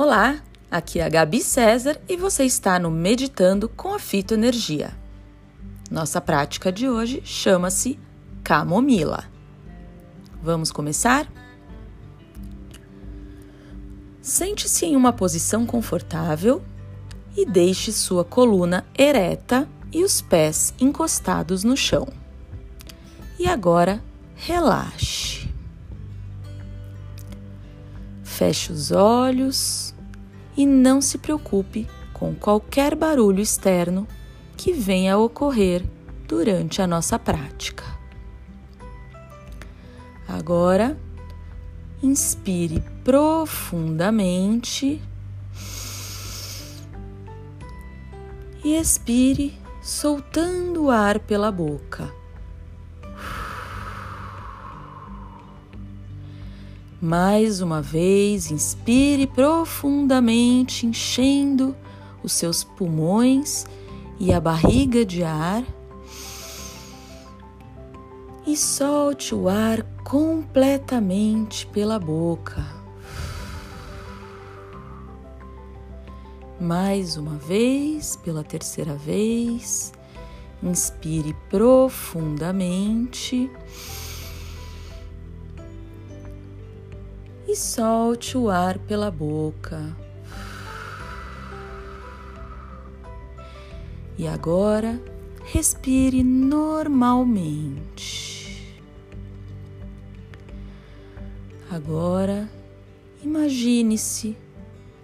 Olá, aqui é a Gabi César e você está no Meditando com a Fitoenergia. Nossa prática de hoje chama-se Camomila. Vamos começar? Sente-se em uma posição confortável e deixe sua coluna ereta e os pés encostados no chão. E agora, relaxe. Feche os olhos e não se preocupe com qualquer barulho externo que venha a ocorrer durante a nossa prática. Agora, inspire profundamente e expire soltando o ar pela boca. Mais uma vez, inspire profundamente, enchendo os seus pulmões e a barriga de ar. E solte o ar completamente pela boca. Mais uma vez, pela terceira vez, inspire profundamente. E solte o ar pela boca. E agora respire normalmente. Agora imagine-se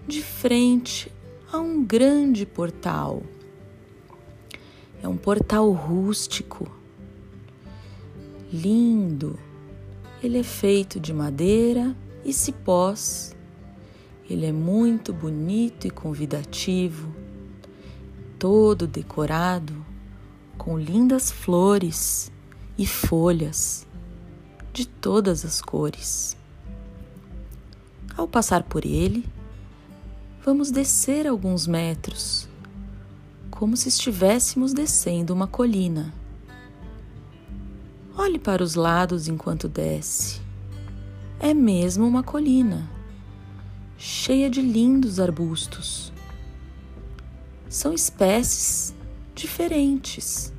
de frente a um grande portal. É um portal rústico, lindo. Ele é feito de madeira e cipós. Ele é muito bonito e convidativo, todo decorado com lindas flores e folhas de todas as cores. Ao passar por ele, vamos descer alguns metros, como se estivéssemos descendo uma colina. Olhe para os lados enquanto desce é mesmo uma colina, cheia de lindos arbustos. São espécies diferentes.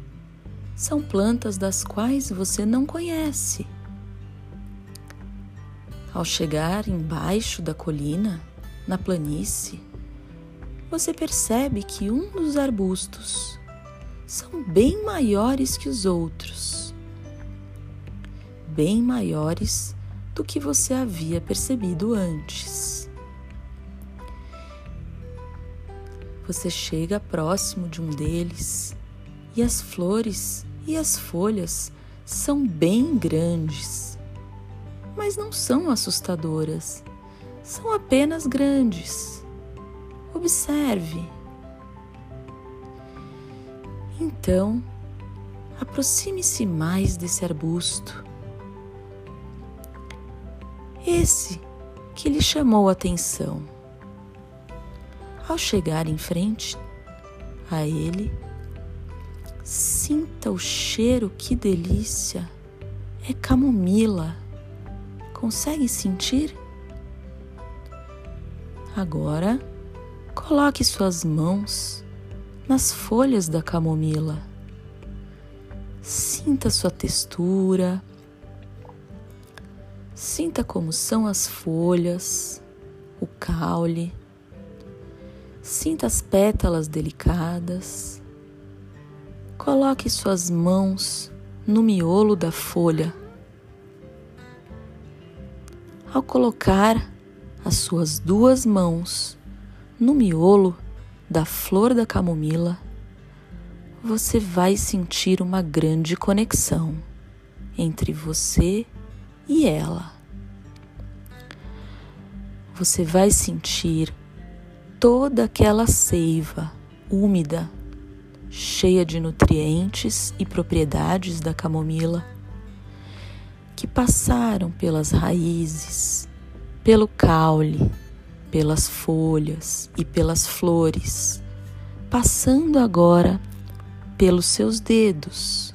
São plantas das quais você não conhece. Ao chegar embaixo da colina, na planície, você percebe que um dos arbustos são bem maiores que os outros, bem maiores do que você havia percebido antes. Você chega próximo de um deles e as flores e as folhas são bem grandes, mas não são assustadoras, são apenas grandes. Observe. Então, aproxime-se mais desse arbusto esse que lhe chamou a atenção. Ao chegar em frente a ele, sinta o cheiro, que delícia! É camomila. Consegue sentir? Agora, coloque suas mãos nas folhas da camomila. Sinta sua textura, Sinta como são as folhas, o caule. Sinta as pétalas delicadas. Coloque suas mãos no miolo da folha. Ao colocar as suas duas mãos no miolo da flor da camomila, você vai sentir uma grande conexão entre você e ela. Você vai sentir toda aquela seiva úmida, cheia de nutrientes e propriedades da camomila que passaram pelas raízes, pelo caule, pelas folhas e pelas flores, passando agora pelos seus dedos,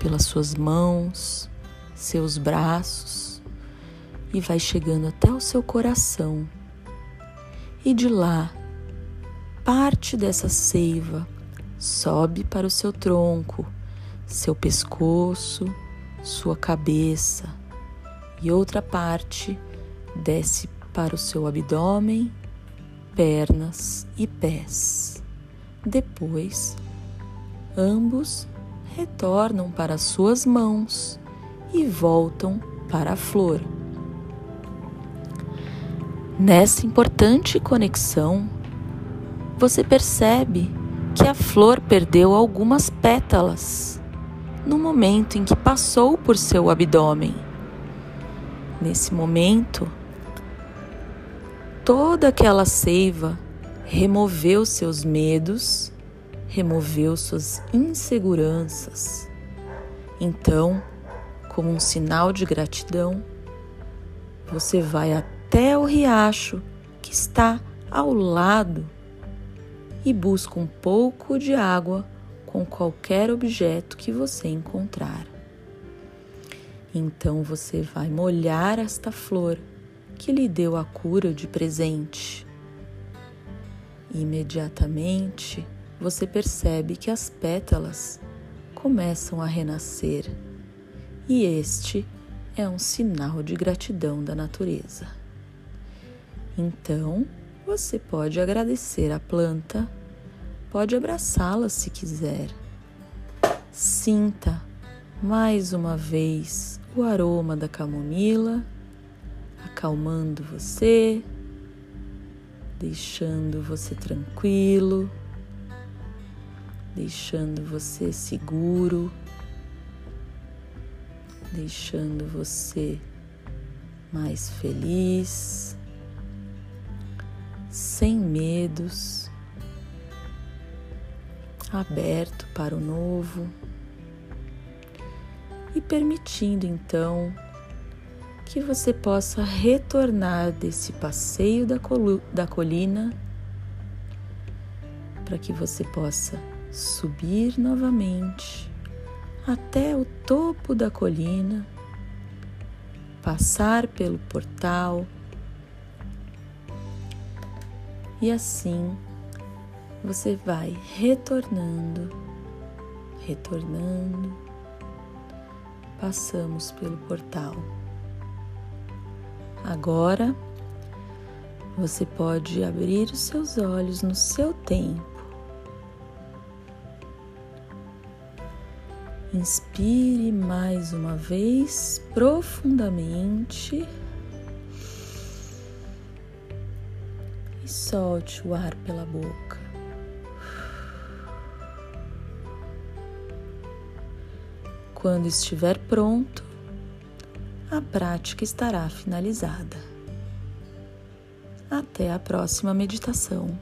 pelas suas mãos, seus braços e vai chegando até o seu coração. e de lá parte dessa seiva sobe para o seu tronco, seu pescoço, sua cabeça e outra parte desce para o seu abdômen, pernas e pés. Depois, ambos retornam para suas mãos e voltam para a flor. Nessa importante conexão, você percebe que a flor perdeu algumas pétalas no momento em que passou por seu abdômen. Nesse momento, toda aquela seiva removeu seus medos, removeu suas inseguranças. Então, como um sinal de gratidão, você vai até o riacho que está ao lado e busca um pouco de água com qualquer objeto que você encontrar. Então você vai molhar esta flor que lhe deu a cura de presente. Imediatamente você percebe que as pétalas começam a renascer, e este é um sinal de gratidão da natureza. Então, você pode agradecer a planta, pode abraçá-la se quiser. Sinta mais uma vez o aroma da camomila acalmando você, deixando você tranquilo, deixando você seguro, deixando você mais feliz sem medos, aberto para o novo e permitindo então que você possa retornar desse passeio da, da colina para que você possa subir novamente até o topo da colina, passar pelo portal e assim você vai retornando, retornando. Passamos pelo portal. Agora você pode abrir os seus olhos no seu tempo. Inspire mais uma vez profundamente. Solte o ar pela boca. Quando estiver pronto, a prática estará finalizada. Até a próxima meditação.